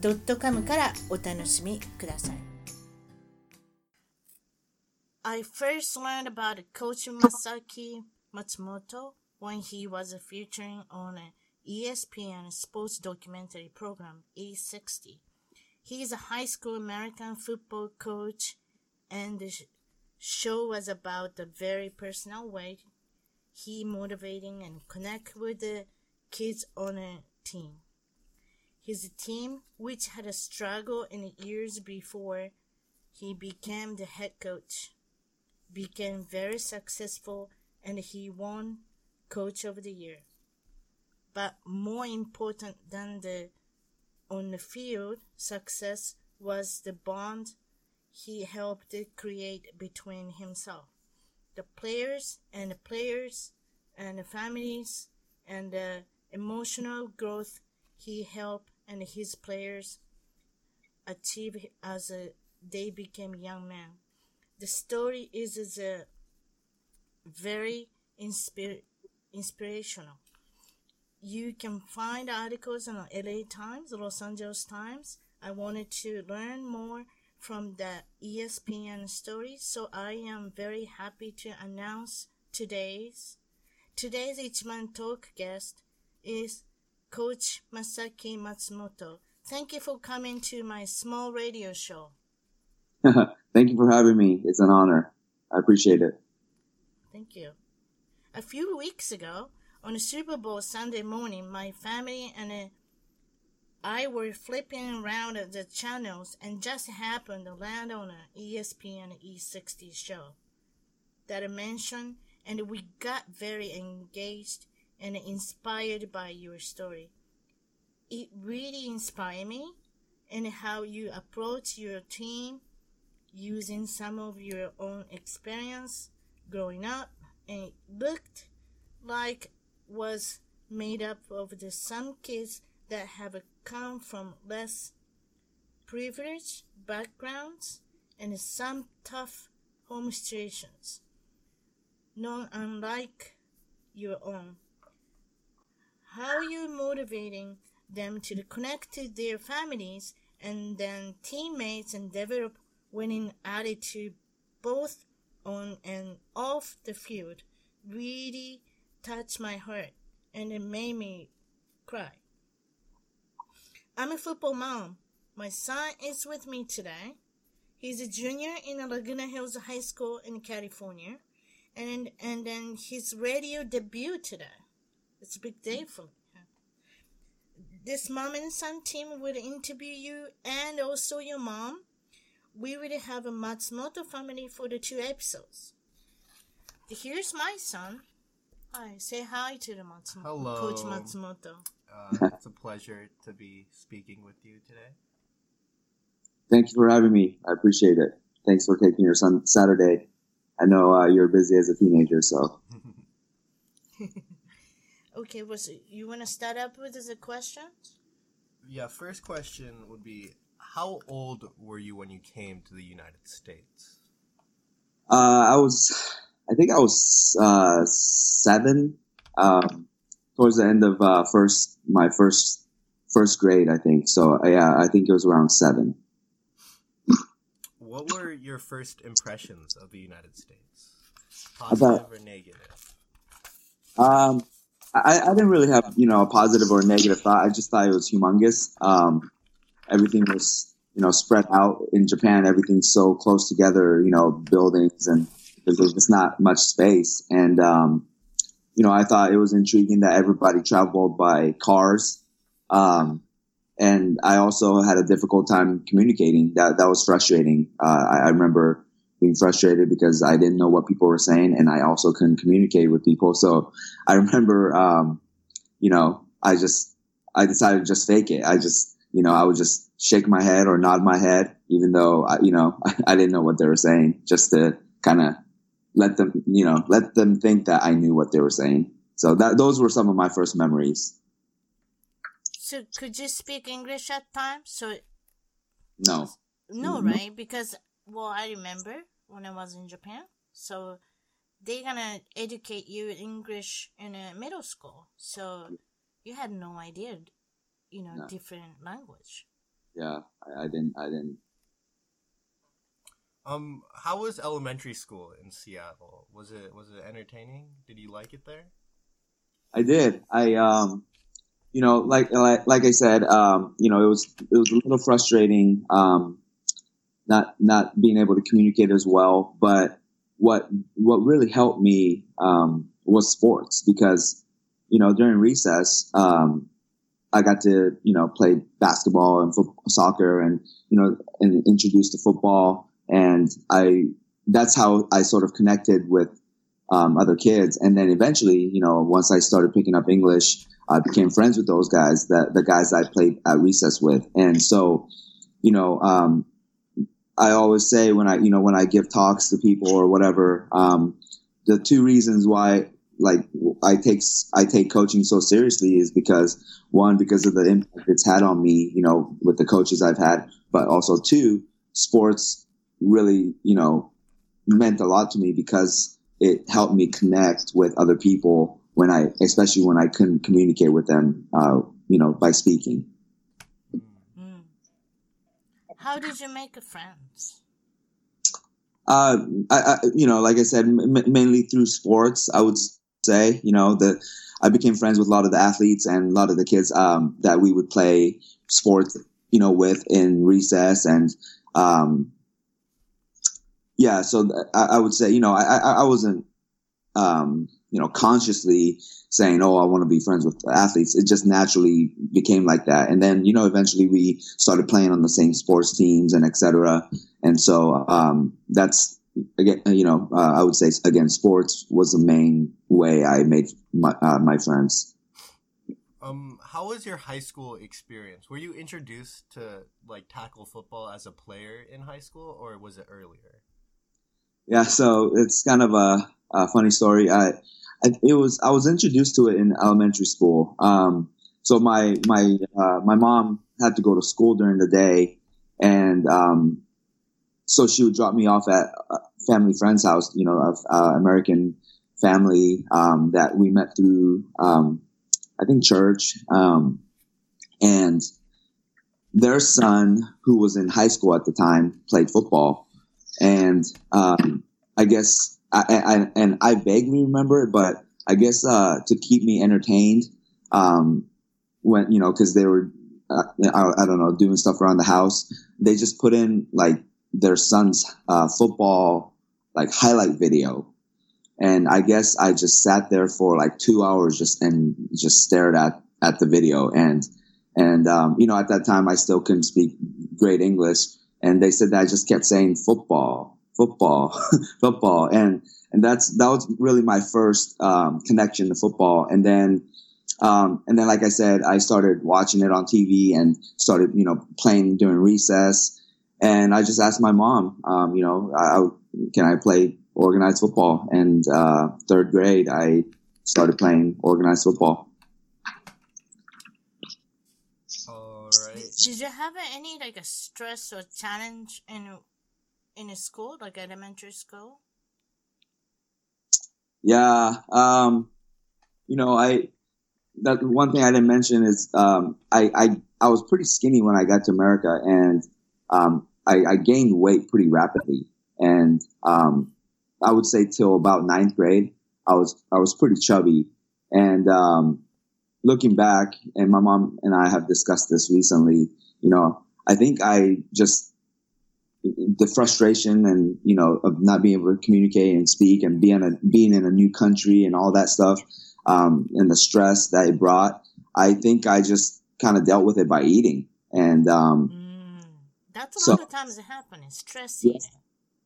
.com からお楽しみください I first learned about Coach Masaki Matsumoto when he was featuring on an ESPN sports documentary program E60. He is a high school American football coach, and the show was about the very personal way he motivating and connect with the kids on a team. His team, which had a struggle in the years before he became the head coach, became very successful and he won coach of the year. But more important than the on the field success was the bond he helped create between himself, the players and the players and the families and the emotional growth he helped and his players achieve as they became young men. The story is, is very inspir- inspirational. You can find articles on LA Times, Los Angeles Times. I wanted to learn more from the ESPN story, so I am very happy to announce today's today's Ichiman Talk guest is Coach Masaki Matsumoto. Thank you for coming to my small radio show. Thank you for having me. It's an honor. I appreciate it. Thank you. A few weeks ago, on a Super Bowl Sunday morning, my family and I were flipping around the channels and just happened to land on an ESPN E60 show that I mentioned, and we got very engaged and inspired by your story. It really inspired me and how you approach your team using some of your own experience growing up and it looked like was made up of the some kids that have come from less privileged backgrounds and some tough home situations, not unlike your own. How you motivating them to connect to their families and then teammates and develop winning attitude both on and off the field really touched my heart and it made me cry. I'm a football mom. My son is with me today. He's a junior in Laguna Hills High School in California, and and then his radio debut today. It's a big day for me. This mom and son team will interview you and also your mom. We will have a Matsumoto family for the two episodes. Here's my son. Hi, say hi to the Matsumoto. Hello. Coach Matsumoto. Uh, it's a pleasure to be speaking with you today. Thank you for having me. I appreciate it. Thanks for taking your son Saturday. I know uh, you're busy as a teenager, so Okay, was you want to start up with the questions? yeah, first question would be How old were you when you came to the United States? uh, I was, I think I was uh, seven, um, towards the end of uh, first my first first grade, I think. So yeah, I think it was around seven. What were your first impressions of the United States? About- Positive or negative? Um, I, I didn't really have, you know, a positive or a negative thought. I just thought it was humongous. Um, everything was, you know, spread out in Japan. Everything's so close together, you know, buildings and there's just not much space. And, um, you know, I thought it was intriguing that everybody traveled by cars. Um, and I also had a difficult time communicating. That, that was frustrating. Uh, I, I remember being frustrated because I didn't know what people were saying and I also couldn't communicate with people. So I remember, um, you know, I just, I decided to just fake it. I just you know, I would just shake my head or nod my head, even though, I, you know, I, I didn't know what they were saying, just to kind of let them, you know, let them think that I knew what they were saying. So that those were some of my first memories. So could you speak English at times? So No. no, Mhm. right? Because well, I remember when I was in Japan. So they're gonna educate you in English in a middle school. So you had no idea, you know, No. different language. Yeah, I, I didn't. I didn't. Um, how was elementary school in Seattle? Was it was it entertaining? Did you like it there? I did. I um, you know, like like like I said, um, you know, it was it was a little frustrating, um, not not being able to communicate as well. But what what really helped me um, was sports because you know during recess, um, I got to you know play basketball and football, soccer, and you know, and introduced to football, and I that's how I sort of connected with um, other kids. And then eventually, you know, once I started picking up English, I became friends with those guys, that the guys I played at recess with. And so, you know, um, I always say when I, you know, when I give talks to people or whatever, um, the two reasons why, like, I take I take coaching so seriously is because one, because of the impact it's had on me, you know, with the coaches I've had, but also two, sports really, you know, meant a lot to me because it helped me connect with other people when I, especially when I couldn't communicate with them, uh, you know, by speaking. How did you make friends? Uh, I, I, you know, like I said, m- mainly through sports, I would say, you know, that I became friends with a lot of the athletes and a lot of the kids, um, that we would play sports, you know, with in recess and, um, yeah, so I, I would say, you know, I, I, I wasn't, um, you know, consciously saying, "Oh, I want to be friends with athletes." It just naturally became like that, and then, you know, eventually we started playing on the same sports teams and etc. And so um, that's again, you know, uh, I would say again, sports was the main way I made my uh, my friends. Um, how was your high school experience? Were you introduced to like tackle football as a player in high school, or was it earlier? Yeah, so it's kind of a, a funny story. I, I, it was I was introduced to it in elementary school. Um, so my my uh, my mom had to go to school during the day, and um, so she would drop me off at a family friend's house. You know, of uh, American family um, that we met through um, I think church, um, and their son, who was in high school at the time, played football and um, I guess I, I, and I vaguely remember it, but I guess uh, to keep me entertained um, when you know because they were uh, I, I, don't know doing stuff around the house, they just put in like their son's uh, football like highlight video, and I guess I just sat there for like two hours just and just stared at at the video. And and um, you know at that time I still couldn't speak great English and they said that I just kept saying football, football, football, and and that's that was really my first um, connection to football. And then um, and then, like I said, I started watching it on TV and started you know playing during recess. And I just asked my mom, um, you know, I, can I play organized football? And uh, third grade, I started playing organized football. All right. Did you have any like a stress or challenge in in a school, like elementary school? Yeah, um, you know, I that one thing I didn't mention is um, I, I I was pretty skinny when I got to America, and um, I, I gained weight pretty rapidly, and um, I would say till about ninth grade, I was I was pretty chubby, and um, looking back, and my mom and I have discussed this recently. You know, I think I just the frustration and you know of not being able to communicate and speak and being a being in a new country and all that stuff um, and the stress that it brought. I think I just kind of dealt with it by eating and um, Mm, that's a So- lot of times it happens. Stress eating.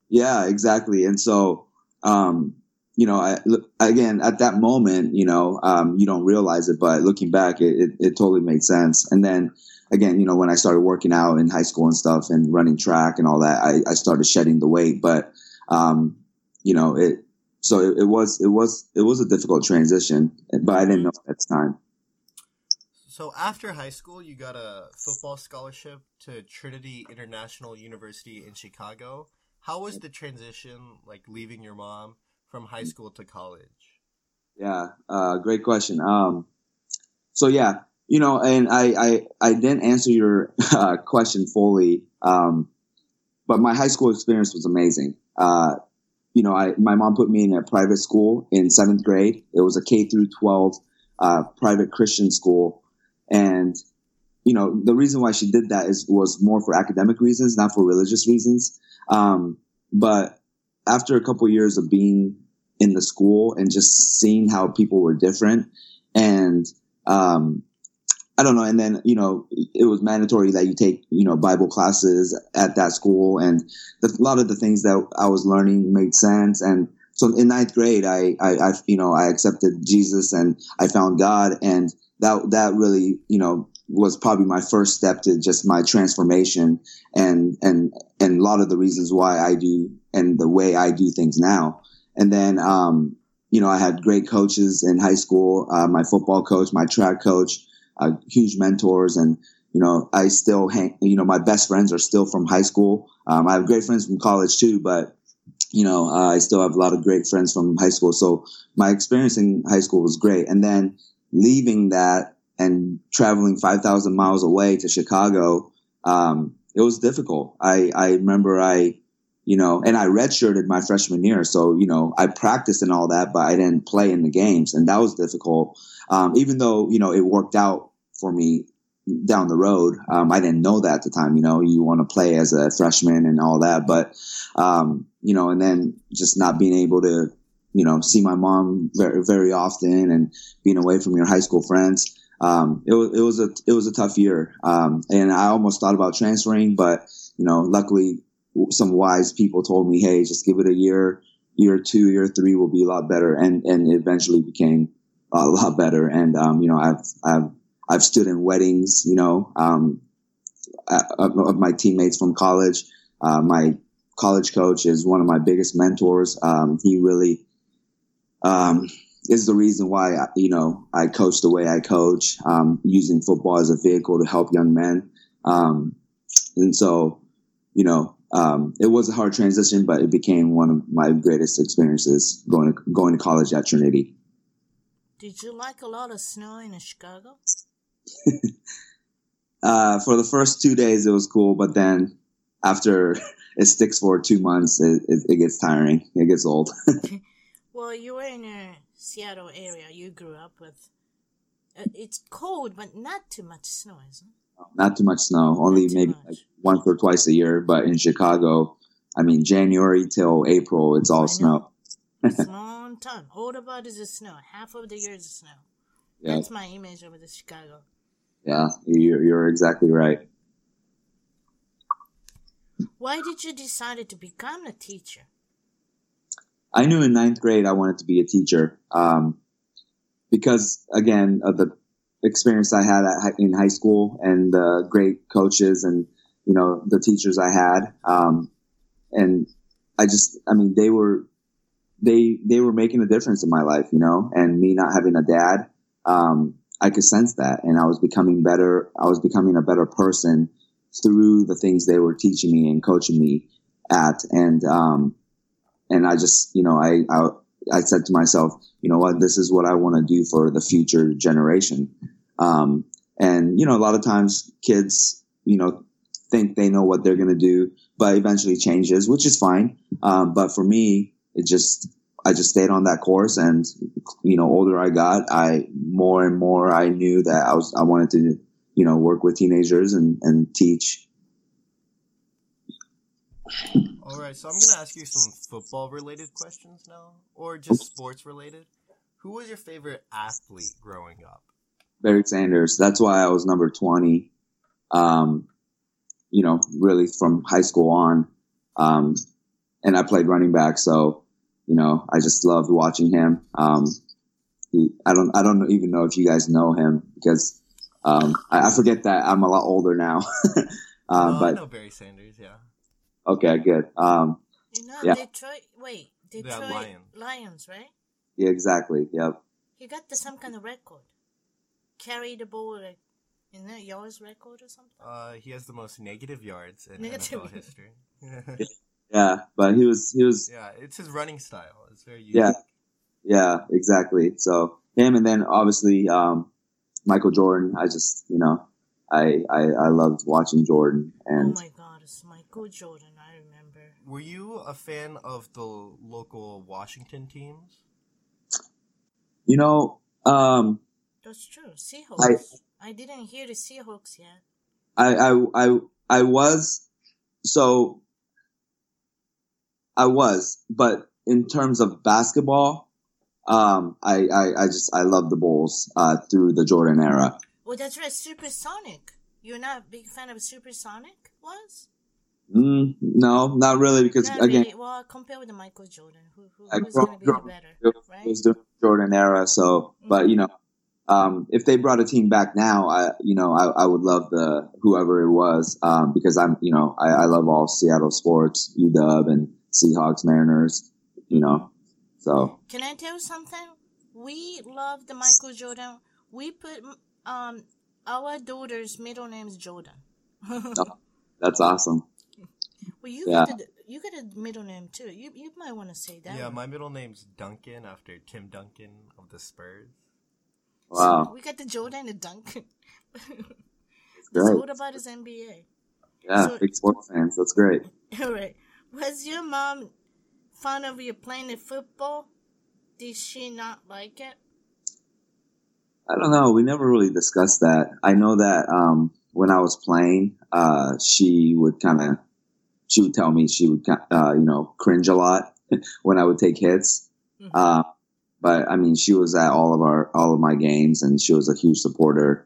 Yeah, exactly. And so, um, you know, I, again, at that moment, you know, um, you don't realize it, but looking back, it, it, it totally made sense. And then again, you know, when I started working out in high school and stuff and running track and all that, I, I started shedding the weight. But, um, you know, it, so it, it, was, it was, it was a difficult transition, but I didn't know at the time. So after high school, you got a football scholarship to Trinity International University in Chicago. How was the transition, like leaving your mom from high school to college? Yeah, uh, great question. Um, so yeah, you know, and I, I, I didn't answer your uh, question fully, um, but my high school experience was amazing. Uh, you know, I, my mom put me in a private school in seventh grade. It was a K through 12, uh, private Christian school. And, you know, the reason why she did that is, was more for academic reasons, not for religious reasons. Um, but after a couple years of being in the school and just seeing how people were different and, um, I don't know. And then, you know, it was mandatory that you take, you know, Bible classes at that school. And the, a lot of the things that I was learning made sense. And so in ninth grade, I, I, I, you know, I accepted Jesus and I found God. And that, that really, you know, was probably my first step to just my transformation and, and, and a lot of the reasons why I do and the way I do things now. And then, um, you know, I had great coaches in high school, uh, my football coach, my track coach, uh, huge mentors. And you know i still hang you know my best friends are still from high school. Um, i have great friends from college too but you know uh, i still have a lot of great friends from high school. So my experience in high school was great. And then leaving that and traveling 5000 miles away to chicago um, it was difficult. I i remember i you know, and I redshirted my freshman year. So, you know, I practiced and all that, but I didn't play in the games and that was difficult. Um, even though, you know, it worked out for me down the road. Um, I didn't know that at the time, you know, you want to play as a freshman and all that, but, um, you know, and then just not being able to, you know, see my mom very, very often and being away from your high school friends. Um, it was, it was a, it was a tough year. Um, and I almost thought about transferring, but, you know, luckily some wise people told me, Hey, just give it a year, year two, year three will be a lot better. And, and eventually became a lot better. And, um, you know, I've, I've, I've stood in weddings, you know, um, of, of my teammates from college. Uh, my college coach is one of my biggest mentors. Um, he really, um, is the reason why, you know, I coach the way I coach, um, using football as a vehicle to help young men. Um, and so, you know, um, it was a hard transition, but it became one of my greatest experiences going to, going to college at Trinity. Did you like a lot of snow in Chicago? uh, for the first two days, it was cool, but then after it sticks for two months, it, it, it gets tiring. It gets old. well, you were in a Seattle area. You grew up with. Uh, it's cold, but not too much snow, isn't it? Not too much snow. Only maybe like once or twice a year. But in Chicago, I mean, January till April, it's all snow. long time. All about is the snow. Half of the year is the snow. Yeah. That's my image of the Chicago. Yeah, you're, you're exactly right. Why did you decide to become a teacher? I knew in ninth grade I wanted to be a teacher um, because, again, of the experience I had at, in high school and the great coaches and you know the teachers I had, um, and I just, I mean, they were they they were making a difference in my life, you know, and me not having a dad, um, I could sense that, and I was becoming better. I was becoming a better person through the things they were teaching me and coaching me at, and um, and I just, you know, I, I I said to myself, you know what, this is what I want to do for the future generation. Um, and you know, a lot of times kids, you know, think they know what they're going to do, but eventually changes, which is fine. Um, but for me, it just I just stayed on that course and you know older I got I more and more I knew that I was I wanted to you know work with teenagers and and teach. All right so I'm going to ask you some football related questions now or just sports related who was your favorite athlete growing up? Barry Sanders. That's why I was number 20 um you know really from high school on um and I played running back so you know, I just loved watching him. Um, he, I don't, I don't even know if you guys know him because Um, I, I forget that I'm a lot older now. um, oh, I but know Barry Sanders. Yeah. okay, good. Um, You know, Yeah. Detroit. Wait, Detroit Lion. Lions, right? yeah, exactly. Yep. He got the, some kind of record. Carry the ball like in the yards record or something. Uh, he has the most negative yards in Negative. NFL history. Yeah, but he was he was yeah, it's his running style. It's very unique. Yeah. yeah exactly. So him and then obviously um, Michael Jordan. I just you know I I, I loved watching Jordan and oh my God, it's Michael Jordan. I remember. Were you a fan of the local Washington teams? you know um, That's true. Seahawks. I, didn't hear the Seahawks yet. I, I, I, I was, so I was, but in terms of basketball, um, I, I, I just, I love the Bulls, uh, through the Jordan era. Well, that's right. Supersonic. You're not a big fan of Supersonic? Was? Mm, no, not really, because Not again, really. Well, compare with the Michael Jordan. Who, who, I who's going to be the grew up- better? it Right? was the Jordan era. So, but you know, um, if they brought a team back now, I, you know, I, I would love the whoever it was, um, because I'm, you know, I, I love all Seattle sports, UW and Seahawks, Mariners, you know, so Can I tell you something? We love the Michael Jordan. We put um our daughter's middle name is Jordan. well, that's awesome. Well, you Yeah. got a, you got a middle name too. You you might want to say that. Yeah, one. my middle name's Duncan after Tim Duncan of the Spurs. Wow, We got the Jordan and Duncan. great. All about his NBA. Yeah, So- big sports fans. That's great. All right. Was your mom fond of you playing the football? Did she not like it? I don't know. We never really discussed that. I know that um, when I was playing, uh, she would kind of, she would tell me she would, uh, you know, cringe a lot when I would take hits. Mhm. Uh, but I mean, she was at all of our, all of my games, and she was a huge supporter.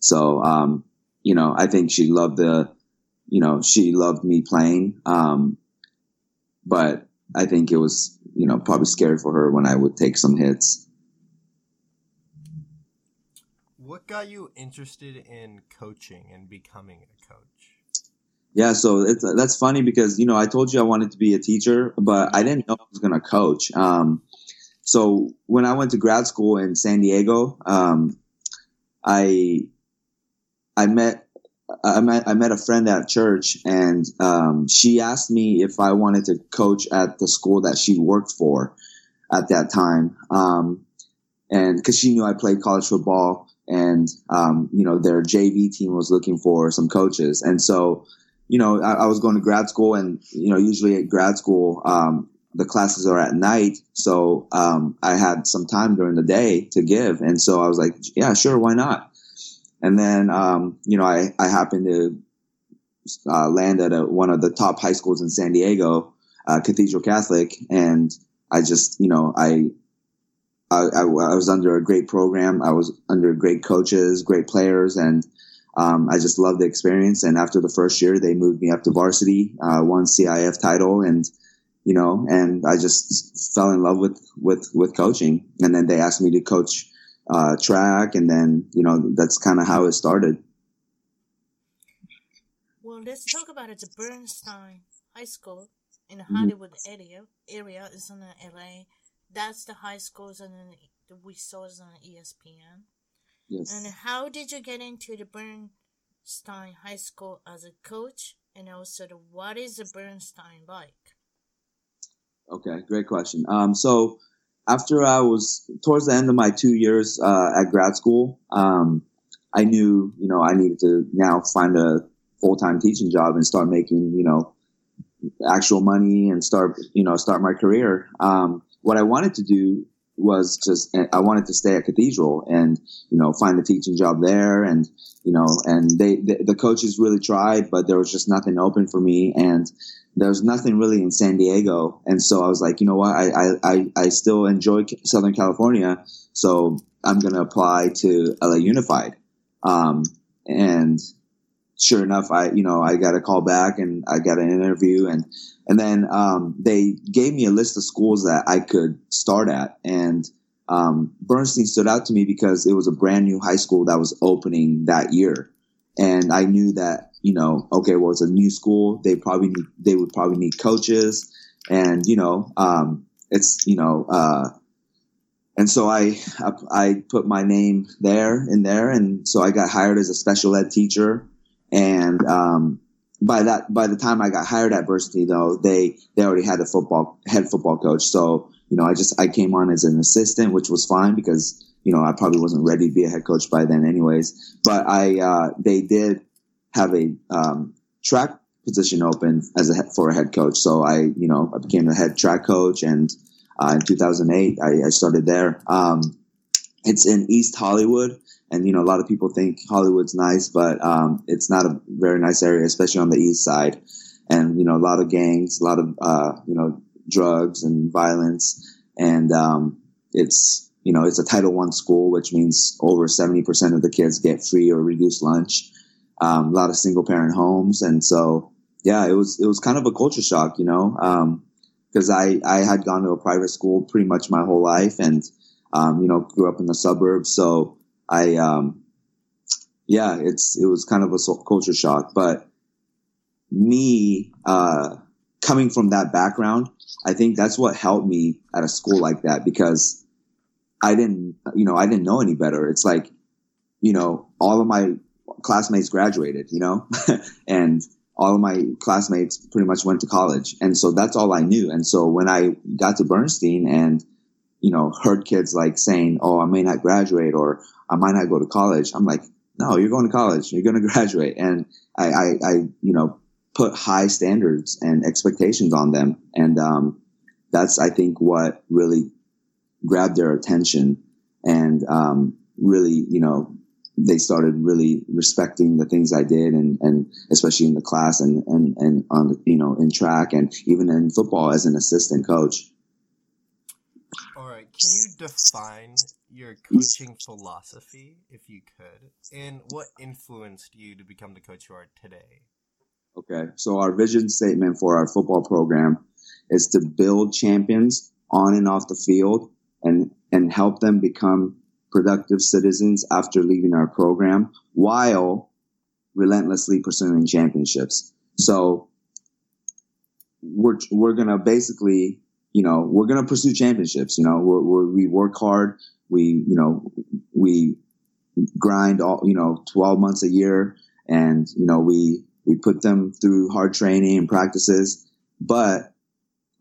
So, um, you know, I think she loved the, you know, she loved me playing. Um, but I think it was, you know, probably scary for her when I would take some hits. What got you interested in coaching and becoming a coach? Yeah, so it's that's funny because you know I told you I wanted to be a teacher, but I didn't know I was going to coach. Um, so when I went to grad school in San Diego, um, I I met I met I met a friend at church, and um, she asked me if I wanted to coach at the school that she worked for at that time, um, and because she knew I played college football, and um, you know their JV team was looking for some coaches, and so you know, I, I was going to grad school and, you know, usually at grad school, um, the classes are at night. So, um, I had some time during the day to give. And so I was like, yeah, sure. Why not? And then, um, you know, I, I happened to, uh, land at a, one of the top high schools in San Diego, uh, Cathedral Catholic. And I just, you know, I, I, I, I was under a great program. I was under great coaches, great players, and um, I just loved the experience. And after the first year, they moved me up to varsity, uh, won CIF title, and you know, and I just fell in love with with with coaching. And then they asked me to coach uh, track, and then you know, that's kind of how it started. Well, let's talk about it. The Bernstein High School in the Mhm. Hollywood area area is in the LA. That's the high schools and then we saw it on ESPN. Yes. And how did you get into the Bernstein High School as a coach? And also, the, what is the Bernstein like? Okay, great question. Um, so after I was towards the end of my two years uh, at grad school, um, I knew you know I needed to now find a full time teaching job and start making you know actual money and start you know start my career. Um, what I wanted to do was just I wanted to stay at Cathedral and you know find a teaching job there and you know and they the, the coaches really tried but there was just nothing open for me and there was nothing really in San Diego. And so I was like you know what? I I, I, still enjoy Southern California so I'm gonna apply to LA Unified. Um, and sure enough I you know I got a call back and I got an interview and and then um, they gave me a list of schools that I could start at, and um, Bernstein stood out to me because it was a brand new high school that was opening that year, and I knew that you know, okay, well, it's a new school. They probably need, they would probably need coaches, and you know, um, it's you know, uh, and so I, I I put my name there in there, and so I got hired as a special ed teacher, and um, by that by the time I got hired at Bernstein, though, they they already had a football head football coach, so you know, I just I came on as an assistant, which was fine because you know I probably wasn't ready to be a head coach by then, anyways. But I uh, they did have a um, track position open as a for a head coach, so I you know I became the head track coach, and uh, in 2008 I, I started there. Um, it's in East Hollywood, and you know a lot of people think Hollywood's nice, but um, it's not a very nice area, especially on the east side. And you know a lot of gangs, a lot of uh, you know drugs and violence. And um, it's you know it's a Title One school, which means over seventy percent of the kids get free or reduced lunch. Um, a lot of single parent homes, and so yeah, it was it was kind of a culture shock, you know, because um, I I had gone to a private school pretty much my whole life, and um, you know grew up in the suburbs, so I um, yeah, it's it was kind of a culture shock, but me uh, coming from that background, I think that's what helped me at a school like that because I didn't, you know, I didn't know any better. It's like, you know, all of my classmates graduated, you know, and all of my classmates pretty much went to college. And so that's all I knew. And so when I got to Bernstein and, you know, heard kids like saying, Oh, I may not graduate or I might not go to college. I'm like, no, you're going to college. You're going to graduate. And I, I, I you know, put high standards and expectations on them. And, um, that's, I think, what really grabbed their attention and, um, really, you know, they started really respecting the things I did and, and especially in the class and, and, and on, you know, in track and even in football as an assistant coach. Can you define your coaching philosophy, if you could, and what influenced you to become the coach you are today? Okay, so our vision statement for our football program is to build champions on and off the field and, and help them become productive citizens after leaving our program while relentlessly pursuing championships. So we're, we're going to basically, you know, we're going to pursue championships. You know, we're, we're, we work hard. We, you know, we grind all, you know, 12 months a year and, you know, we, we put them through hard training and practices, but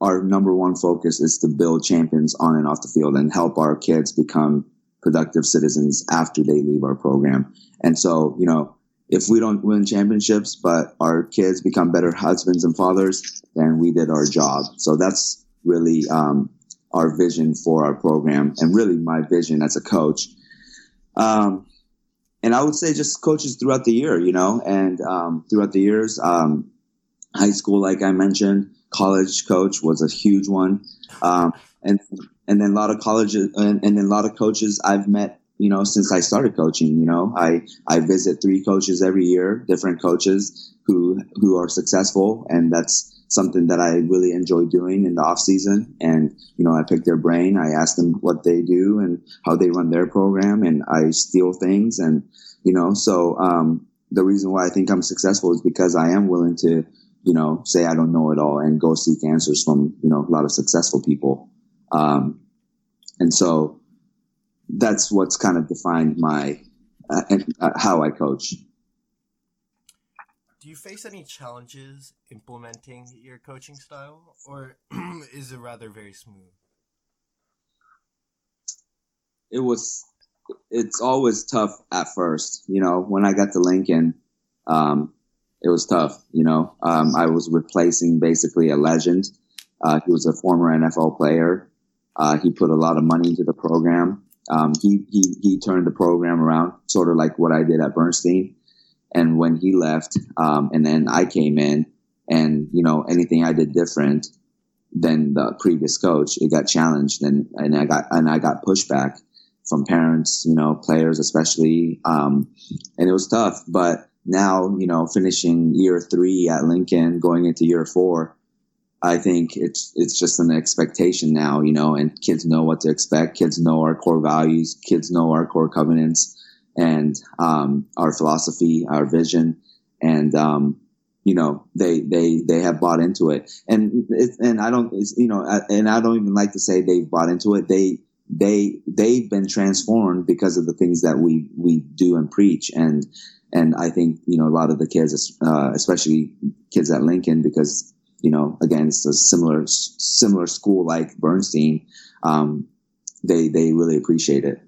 our number one focus is to build champions on and off the field and help our kids become productive citizens after they leave our program. And so, you know, if we don't win championships, but our kids become better husbands and fathers, then we did our job. So that's really um, our vision for our program and really my vision as a coach. Um, and I would say just coaches throughout the year, you know, and um, throughout the years, um, high school, like I mentioned, college coach was a huge one, um, and and then a lot of colleges and, and then a lot of coaches I've met, you know, since I started coaching. You know, I I visit three coaches every year, different coaches who who are successful, and that's something that I really enjoy doing in the off season. And, you know, I pick their brain. I ask them what they do and how they run their program and I steal things. And, you know, so, um, the reason why I think I'm successful is because I am willing to, you know, say I don't know it all and go seek answers from, you know, a lot of successful people. Um, and so that's what's kind of defined my, uh, uh, how I coach do you face any challenges implementing your coaching style, or is it rather very smooth? It was. It's always tough at first. You know, when I got to Lincoln, um, it was tough. You know, um, I was replacing basically a legend. Uh, he was a former NFL player. Uh, he put a lot of money into the program. Um, he, he, he turned the program around, sort of like what I did at Bernstein. And when he left, um, and then I came in, and you know anything I did different than the previous coach, it got challenged, and and I got and I got pushback from parents, you know, players especially, um, and it was tough. But now, you know, finishing year three at Lincoln, going into year four, I think it's it's just an expectation now, you know, and kids know what to expect. Kids know our core values. Kids know our core covenants and um, our philosophy, our vision, and um, you know they they they have bought into it. And it, and I don't you know and I don't even like to say they've bought into it. They they they've been transformed because of the things that we we do and preach and and I think you know a lot of the kids, uh, especially kids at Lincoln, because you know against a similar similar school like Bernstein, um, they they really appreciate it.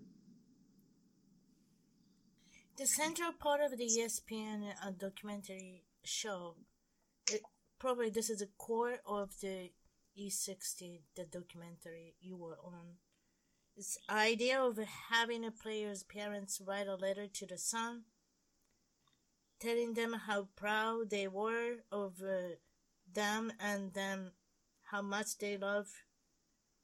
The central part of the ESPN uh, documentary show, it, probably this is the core of the E60, the documentary you were on. This idea of having a player's parents write a letter to the son, telling them how proud they were of uh, them and them how much they love.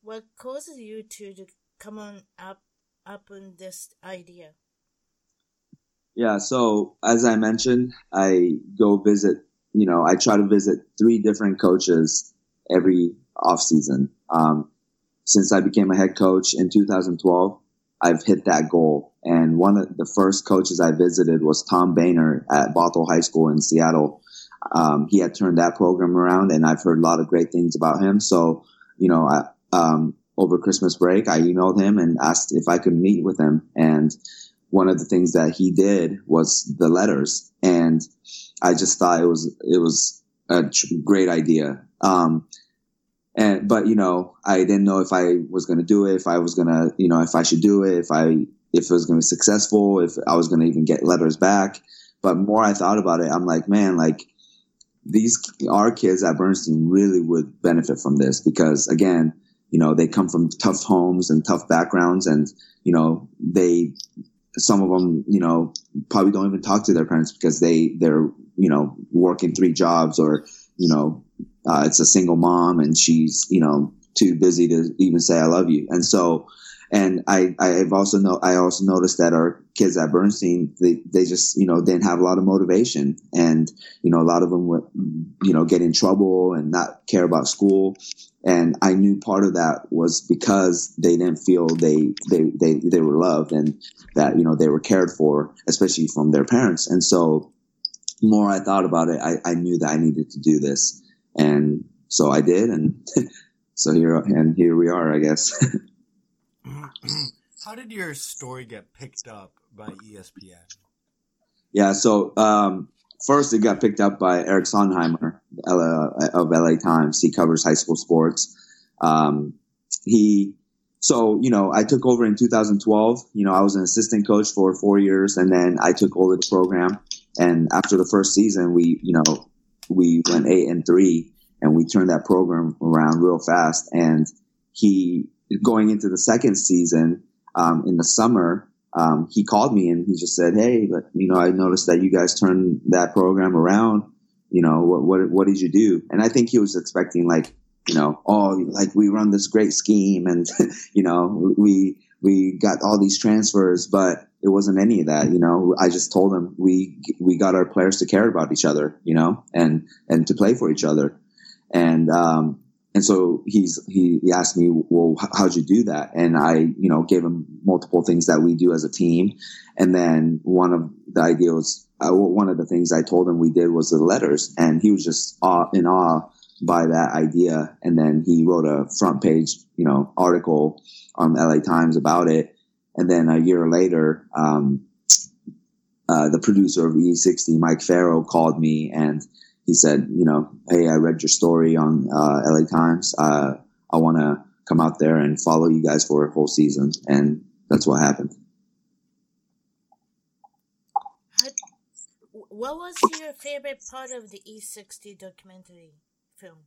What causes you to, to come on up up on this idea? Yeah, so as I mentioned, I go visit. You know, I try to visit three different coaches every off season. Um, since I became a head coach in 2012, I've hit that goal. And one of the first coaches I visited was Tom Bainter at Bothell High School in Seattle. Um, he had turned that program around, and I've heard a lot of great things about him. So, you know, I, um, over Christmas break, I emailed him and asked if I could meet with him. And one of the things that he did was the letters, and I just thought it was it was a great idea. Um, and but you know i didn't know if i was going to do it if i was going to you know if i should do it if i if it was going to be successful if i was going to even get letters back but more i thought about it i'm like man like these our kids at bernstein really would benefit from this because again you know they come from tough homes and tough backgrounds and you know they some of them you know probably don't even talk to their parents because they they're you know working three jobs or you know uh, it's a single mom and she's, you know, too busy to even say I love you. And so, and I, I've also know, I also noticed that our kids at Bernstein, they, they just, you know, didn't have a lot of motivation and, you know, a lot of them would, you know, get in trouble and not care about school. And I knew part of that was because they didn't feel they, they, they, they were loved and that, you know, they were cared for, especially from their parents. And so, more I thought about it, I, I knew that I needed to do this. And so I did. And so here, and here we are, I guess. How did your story get picked up by ESPN? Yeah. So, um, first it got picked up by Eric Sondheimer of LA Times. He covers high school sports. Um, he, so, you know, I took over in 2012. You know, I was an assistant coach for four years and then I took over the program. And after the first season, we, you know, we went eight and three and we turned that program around real fast. And he, going into the second season, um, in the summer, um, he called me and he just said, Hey, but, you know, I noticed that you guys turned that program around. You know, what, what, what did you do? And I think he was expecting like, you know, oh, like we run this great scheme and, you know, we, we got all these transfers, but it wasn't any of that. You know, I just told him we we got our players to care about each other, you know, and and to play for each other, and um and so he's he, he asked me, well, how'd you do that? And I you know gave him multiple things that we do as a team, and then one of the ideas, uh, one of the things I told him we did was the letters, and he was just awe, in awe by that idea, and then he wrote a front page you know article on LA Times about it. And then a year later, um, uh, the producer of E60, Mike Farrow, called me and he said, you know, hey, I read your story on uh, LA Times. Uh, I want to come out there and follow you guys for a whole season. And that's what happened. What was your favorite part of the E60 documentary film?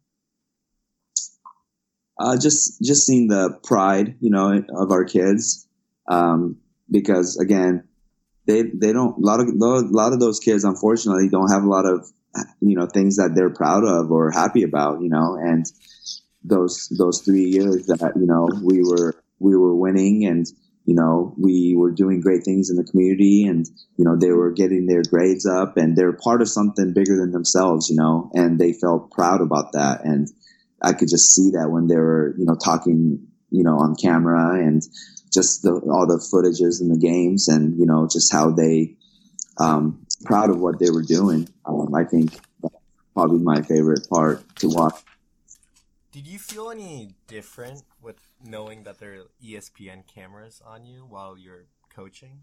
uh, just just seeing the pride, you know, of our kids, um, because again, they they don't a lot of a lot of those kids, unfortunately, don't have a lot of you know things that they're proud of or happy about, you know, and those those three years that you know we were we were winning and you know we were doing great things in the community and you know they were getting their grades up and they're part of something bigger than themselves you know and they felt proud about that. And I could just see that when they were, you know, talking, you know, on camera and just the, all the footages in the games and, you know, just how they, um, proud of what they were doing. Um, I think probably my favorite part to watch. Did you feel any different with knowing that there are ESPN cameras on you while you're coaching?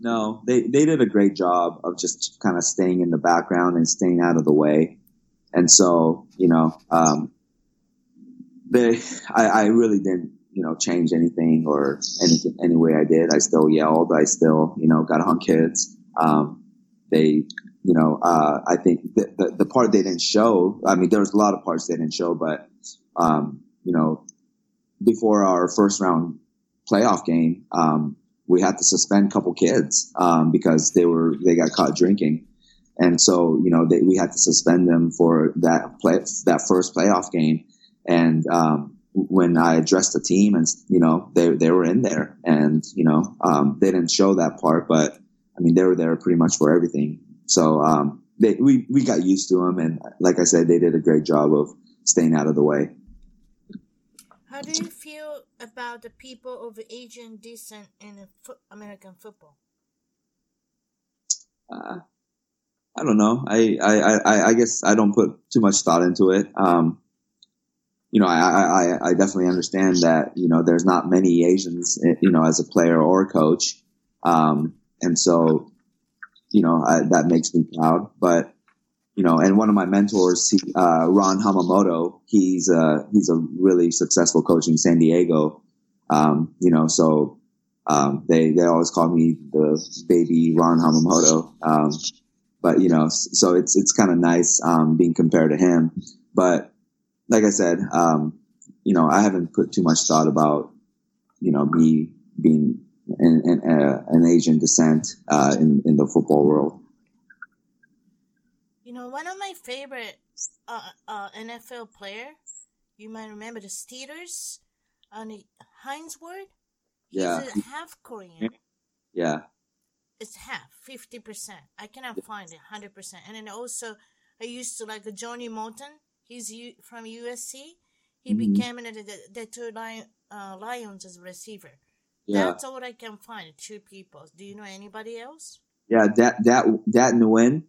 No, they, they did a great job of just kind of staying in the background and staying out of the way. And so, you know, um, they, I, I really didn't, you know, change anything or anything, any way I did. I still yelled. I still, you know, got on kids. Um, they, you know, uh, I think the, the, the, part they didn't show, I mean, there was a lot of parts they didn't show, but, um, you know, before our first round playoff game, um, we had to suspend a couple kids, um, because they were, they got caught drinking. And so, you know, they, we had to suspend them for that play, that first playoff game. And, um, when I addressed the team and, you know, they, they were in there and, you know, um, they didn't show that part, but I mean, they were there pretty much for everything. So, um, they, we, we got used to them. And like I said, they did a great job of staying out of the way. How do you feel about the people of Asian descent in fo- American football? Uh, I don't know. I, I, I, I guess I don't put too much thought into it. Um, you know, I, I, I definitely understand that, you know, there's not many Asians, eh, you know, as a player or a coach. Um, and so, you know, I, that makes me proud, but, you know, and one of my mentors, he, uh, Ron Hamamoto, he's, uh, he's a really successful coach in San Diego. Um, you know, so, um, they, they always call me the baby Ron Hamamoto. Um, but you know, so it's, it's kind of nice, um, being compared to him, but, like I said, um, you know, I haven't put too much thought about, you know, me being an, an, uh, an Asian descent uh, in in the football world. You know, one of my favorite uh, uh NFL player, you might remember the Steelers, on Hines Ward. He's Yeah, a half Korean. yeah, It's half, fifty percent. I cannot find it, hundred percent. And then also, I used to like Johnnie Morton. He's U- from USC. He Mhm. became an, the, the two Lion, uh, Lions as a receiver. Yeah, That's all I can find. Two people. Do you know anybody else? yeah. that Dat Dat Nguyen,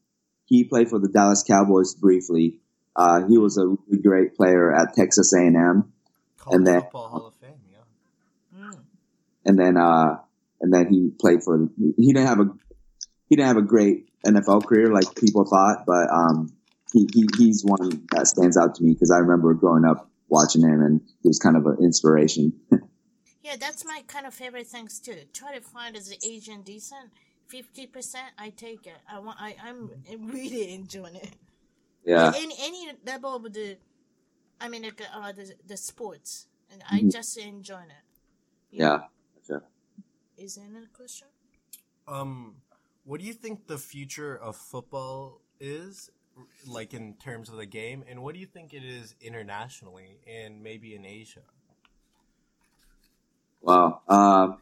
he played for the Dallas Cowboys briefly. Uh, he was a really great player at Texas A and M, And then- Football Hall of Fame, yeah. Mm. and then uh, and then he played for. He didn't have a he didn't have a great NFL career like people thought, but um, he, he he's one that stands out to me because I remember growing up watching him, and he was kind of an inspiration. Yeah, that's my kind of favorite things too. Try to find as an Asian decent. Fifty percent, I take it. I want. I, I'm really enjoying it. yeah, Any any level of the, I mean, like, uh, the the sports, and I Mhm. just enjoy it. yeah. Sure. Is there another question? Um, what do you think the future of football is, like in terms of the game, and what do you think it is internationally and maybe in Asia? Wow. Um,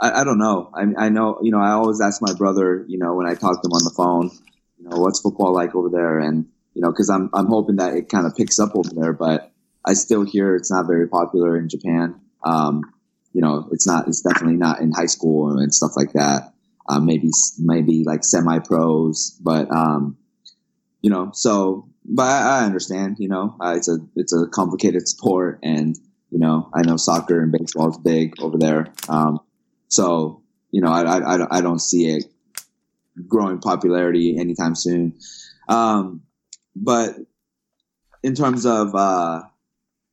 I, I don't know. I, I know, you know, I always ask my brother, you know, when I talk to him on the phone, you know, what's football like over there? And, you know, cause I'm, I'm hoping that it kind of picks up over there, but I still hear it's not very popular in Japan. Um, you know, it's not, it's definitely not in high school and stuff like that. Um, maybe, maybe like semi pros, but, um, you know, so, but I, I understand, you know, uh, it's a, it's a complicated sport and, you know, I know soccer and baseball is big over there. Um, so, you know, I, I, I don't- see it growing popularity anytime soon. Um, but in terms of, uh,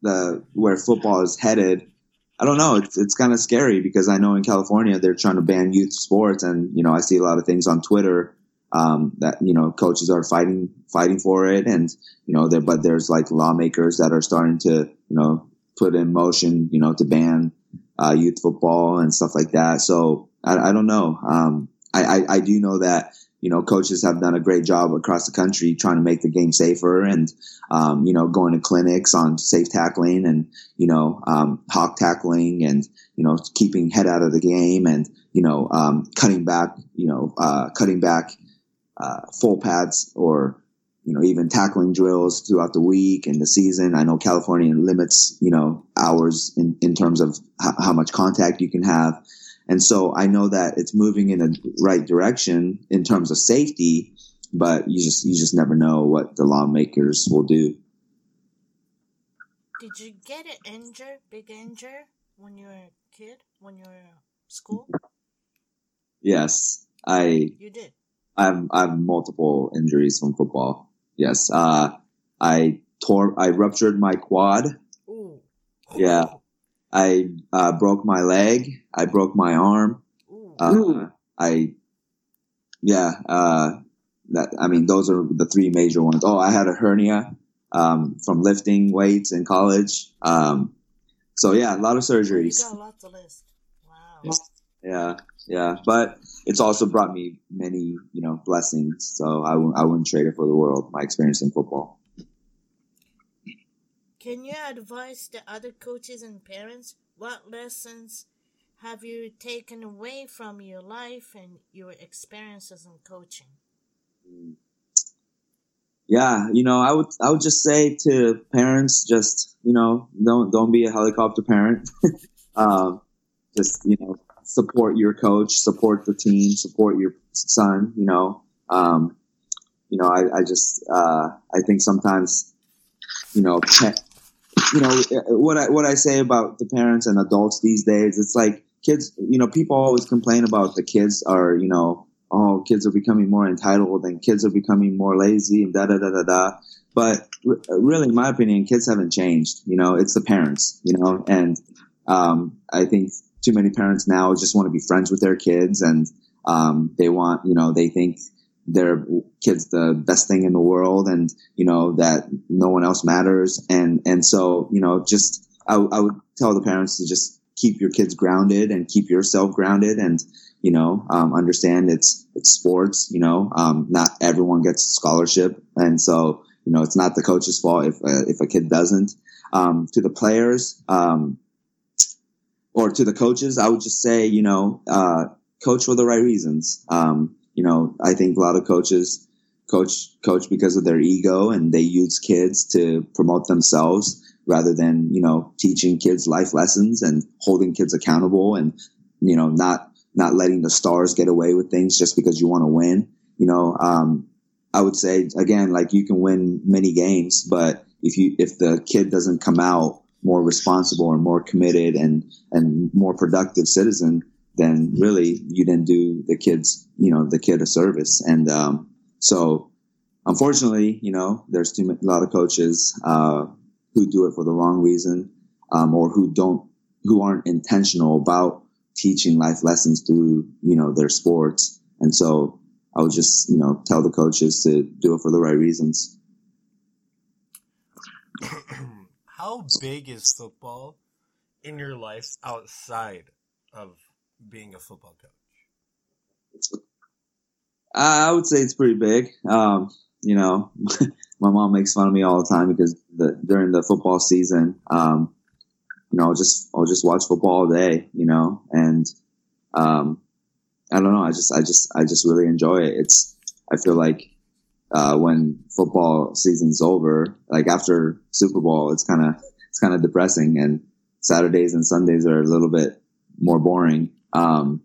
the, where football is headed, I don't know. It's, it's kind of scary because I know in California they're trying to ban youth sports and, you know, I see a lot of things on Twitter, um, that, you know, coaches are fighting, fighting for it. And, you know, there, but there's like lawmakers that are starting to, you know, put in motion, you know, to ban, uh, youth football and stuff like that. So I, I don't know. Um, I, I, I do know that, you know, coaches have done a great job across the country trying to make the game safer and, um, you know, going to clinics on safe tackling and, you know, um, hawk tackling and, you know, keeping head out of the game and, you know, um, cutting back, you know, uh, cutting back, uh, full pads or, you know, even tackling drills throughout the week and the season. I know California limits, you know, hours in, in terms of h- how much contact you can have. And so I know that it's moving in the right direction in terms of safety, but you just, you just never know what the lawmakers will do. Did you get an injury, big injury, when you were a kid, when you were in school? Yes, I, You did. I have, I have multiple injuries from football. Yes. Uh, I tore, I ruptured my quad. Ooh. Yeah. I, uh, broke my leg. I broke my arm. Uh, I, yeah, uh, that, I mean, those are the three major ones. Oh, I had a hernia, um, from lifting weights in college. Um, so yeah, a lot of you surgeries. got a lot to list. Wow. Yeah. Yeah, but it's also brought me many, you know, blessings. So I w- I wouldn't trade it for the world. My experience in football. Can you advise the other coaches and parents what lessons have you taken away from your life and your experiences in coaching? Yeah, you know, I would I would just say to parents, just you know, don't don't be a helicopter parent. um, just you know, support your coach, support the team, support your son. You know, um, you know, I, I just uh, I think sometimes, you know, you know what I what I say about the parents and adults these days. It's like kids. You know, people always complain about the kids are you know oh, kids are becoming more entitled and kids are becoming more lazy and da da da da da. But r- really, in my opinion, kids haven't changed. You know, it's the parents. You know, and um, I think too many parents now just want to be friends with their kids and um, they want, you know, they think their kids the best thing in the world and you know that no one else matters. And and so you know just I, I would tell the parents to just keep your kids grounded and keep yourself grounded and you know um, understand it's it's sports you know um, not everyone gets scholarship. And so you know it's not the coach's fault if uh, if a kid doesn't. Um, to the players um, or to the coaches I would just say you know uh, coach for the right reasons. Um, you know I think a lot of coaches coach coach because of their ego and they use kids to promote themselves rather than you know teaching kids life lessons and holding kids accountable and you know not not letting the stars get away with things just because you want to win. You know um, i would say again like you can win many games but if you if the kid doesn't come out more responsible and more committed and and more productive citizen then really you didn't do the kids you know the kid a service. And um, so unfortunately you know there's too many, a lot of coaches uh, who do it for the wrong reason um, or who don't who aren't intentional about teaching life lessons through you know their sports. And so i would just you know tell the coaches to do it for the right reasons How big is football in your life outside of being a football coach? i would say it's pretty big um, you know my mom makes fun of me all the time because the, during the football season um, you know, I'll just I'll just watch football all day, you know, and um, I don't know. I just I just I just really enjoy it. It's I feel like uh, when football season's over, like after Super Bowl, it's kind of it's kind of depressing, and Saturdays and Sundays are a little bit more boring, um,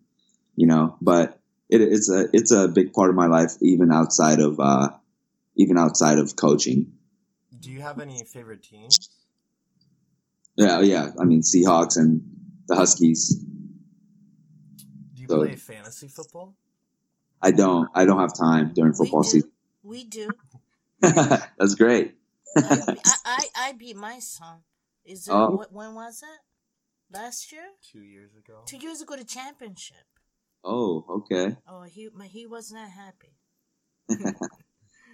you know. But it, it's a it's a big part of my life, even outside of uh, even outside of coaching. Do you have any favorite teams? Yeah, yeah. I mean, Seahawks and the Huskies. Do you So- play fantasy football? I don't. I don't have time during football season. We do. That's great. I, I, I, I beat my son. Is it, Oh. when was it? Last year? Two years ago. Two years ago, the championship. Oh, okay. Oh, he he was not happy.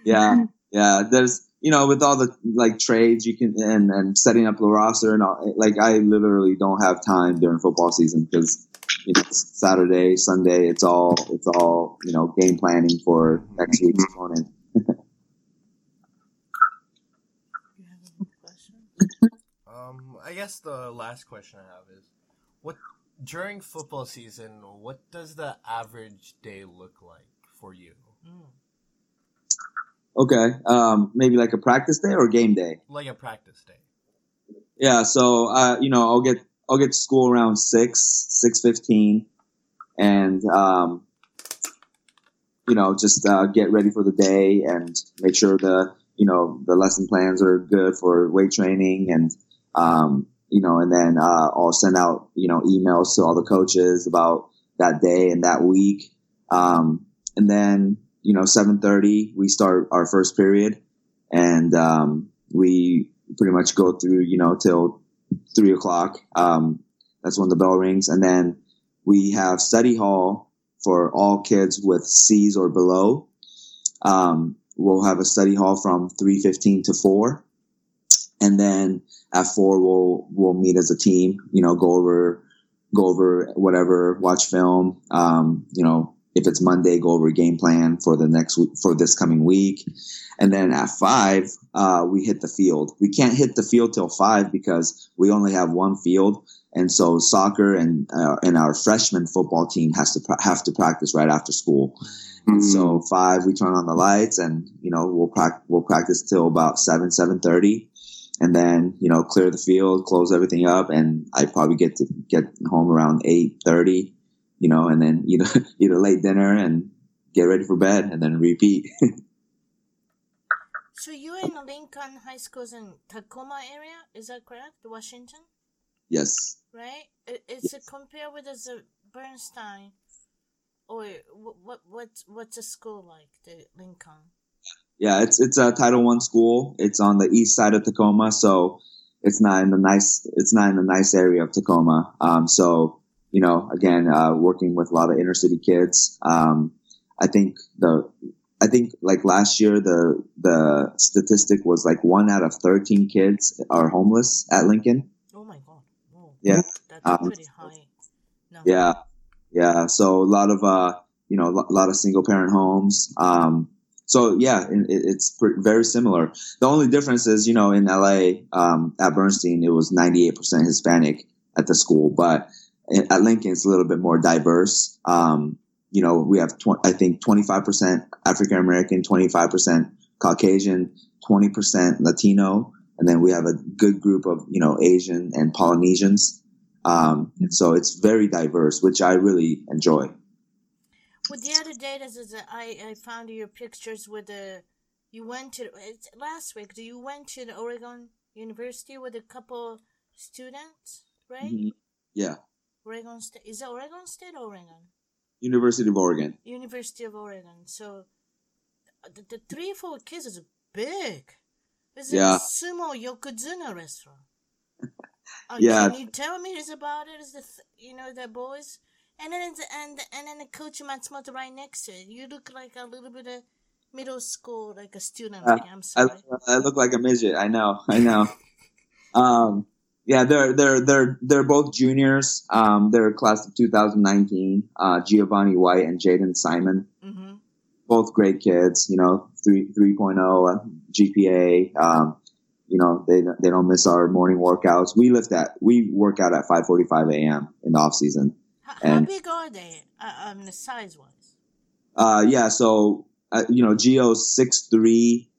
Yeah, yeah. There's, you know, with all the like trades you can and and setting up the roster and all. Like, I literally don't have time during football season because you know it's Saturday, Sunday. It's all it's all you know game planning for next week's opponent. You have any question? Um, I guess the last question I have is, what during football season, what does the average day look like for you? Mm. Okay. Um, maybe like a practice day or game day. Like a practice day. Yeah. So, uh, you know, I'll get I'll get to school around six six fifteen, and um, you know, just uh, get ready for the day and make sure the you know the lesson plans are good for weight training and um, you know, and then uh, I'll send out you know emails to all the coaches about that day and that week, um, and then you know seven thirty we start our first period, and um, we pretty much go through you know till three o'clock. Um, that's when the bell rings, and then we have study hall for all kids with C's or below. Um, we'll have a study hall from three fifteen to four, and then at four we'll we'll meet as a team. You know, go over go over whatever, watch film. Um, you know, if it's Monday, go over game plan for the next week, for this coming week. And then at five, uh, we hit the field. We can't hit the field till five because we only have one field. And so soccer and, uh, and our freshman football team has to, pra- have to practice right after school. And so five, we turn on the lights and, you know, we'll practice, we'll practice till about seven, seven thirty and then you know clear the field, close everything up, and I probably get to get home around eight thirty, you know, and then eat a, eat a late dinner and get ready for bed, and then repeat. So you're in Lincoln High School's in Tacoma area, is that correct? Washington, yes, right? I- Is it compared with the Bernstein, or wh- what? What? What's a school like? The Lincoln. yeah, it's it's a Title One school. It's on the east side of Tacoma, so it's not in the nice it's not in the nice area of Tacoma. Um, so you know, again, uh, working with a lot of inner city kids. Um, I think the I think like last year the the statistic was like one out of thirteen kids are homeless at Lincoln. Oh my God! Whoa. Yeah. That's Um, pretty high. No. Yeah, yeah. So a lot of uh, you know, a lot of single parent homes. Um, so yeah, it, it- it's very similar. The only difference is, you know, in LA um, at Bernstein, it was ninety eight percent Hispanic at the school, but at Lincoln, it's a little bit more diverse. Um, you know, we have tw- I think twenty five percent African American, twenty five percent Caucasian, twenty percent Latino, and then we have a good group of you know Asian and Polynesians. Um, and so it's very diverse, which I really enjoy. With the other day, this is a, I I found your pictures with the you went to it's last week. Do you went to the Oregon University with a couple students, right? Mhm. Yeah, Oregon State is it Oregon State or Oregon? University of Oregon. University of Oregon. So the, the three four kids is big. Yeah. a sumo yokozuna restaurant. Uh, Yeah. Can you tell me is about it? Is the you know the boys? And then it's, and and then the coach Matsumoto right next to it. You look like a little bit of middle school, like a student. Uh, I'm sorry. I look like a midget. I know. I know. um, yeah, they're they're they're they're both juniors. Um, they're class of 2019. Uh, Giovanni White and Jaden Simon, mm-hmm. both great kids. You know, three 3.0 uh, GPA. Um, you know, they they don't miss our morning workouts. We lift at we work out at 5:45 a.m. in the off season. How, how big are they? Uh, um, the size wise. Uh, yeah, so uh, you know, Gio's six three,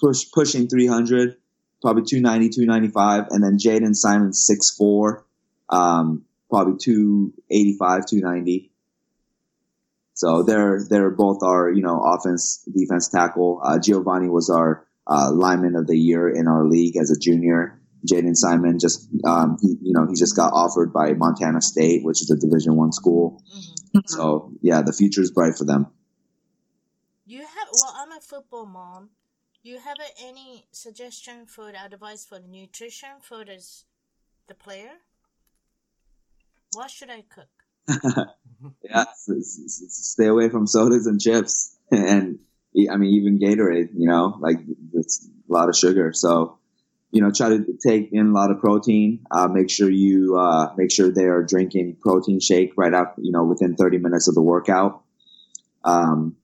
push pushing three hundred, probably 290, 295, and then Jaden Simon six four, um, probably two eighty five, two ninety. So they're they're both our you know offense defense tackle. Uh, Giovanni was our uh, lineman of the year in our league as a junior. Jaden Simon just um, he you know he just got offered by Montana State, which is a Division one school. Mm-hmm. So yeah, the future is bright for them. You have well, I'm a football mom. You have any suggestion for the advice for the nutrition for this the player? What should I cook? yeah, stay away from sodas and chips, and I mean even Gatorade. You know, like it's a lot of sugar. So, you know, try to take in a lot of protein. Uh, make sure you uh, make sure they are drinking protein shake right after you know within 30 minutes of the workout. Um,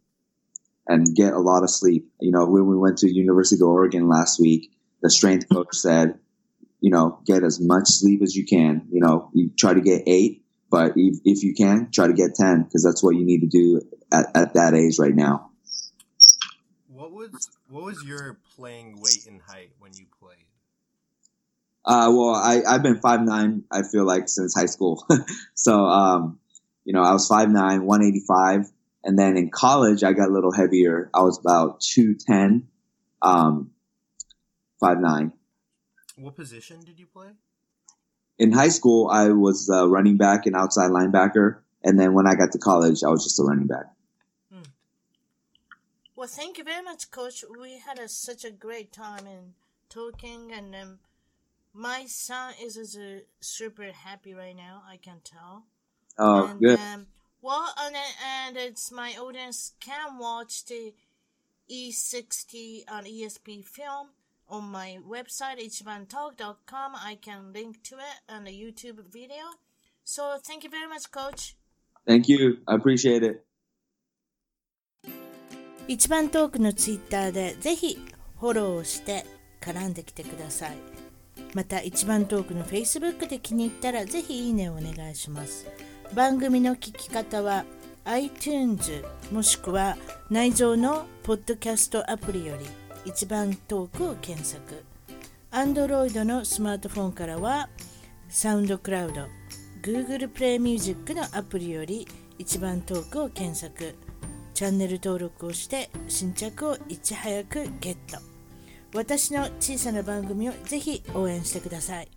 and get a lot of sleep. You know, when we went to University of Oregon last week, the strength coach said, you know, get as much sleep as you can. You know, you try to get eight, but if, if you can, try to get 10 because that's what you need to do at, at that age right now. What was what was your playing weight and height when you played? Uh, well, I, I've been five nine. I feel like since high school. so, um, you know, I was five nine, one eighty five, and then in college I got a little heavier. I was about two ten, um, five nine. What position did you play? In high school, I was a running back and outside linebacker, and then when I got to college, I was just a running back. Well, thank you very much, Coach. We had a, such a great time in talking, and um, my son is, is uh, super happy right now. I can tell. Oh, and, good. Um, well, and, and it's my audience can watch the E60 on ESPN film on my website, ichibantalk.com. I can link to it on the YouTube video. So thank you very much, Coach. Thank you. I appreciate it. 一番トークのツイッターでぜひフォローして絡んできてくださいまた一番トークの Facebook で気に入ったらぜひいいねをお願いします番組の聞き方は iTunes もしくは内蔵のポッドキャストアプリより一番トークを検索。Android のスマートフォンからはサウンドクラウド Google プレイミュージックのアプリより一番トークを検索。チャンネル登録をして新着をいち早くゲット。私の小さな番組をぜひ応援してください。